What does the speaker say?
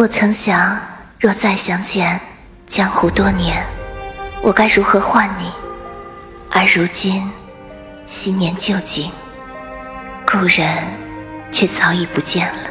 我曾想若再相见江湖多年我该如何唤你？而如今昔年旧景故人却早已不见了。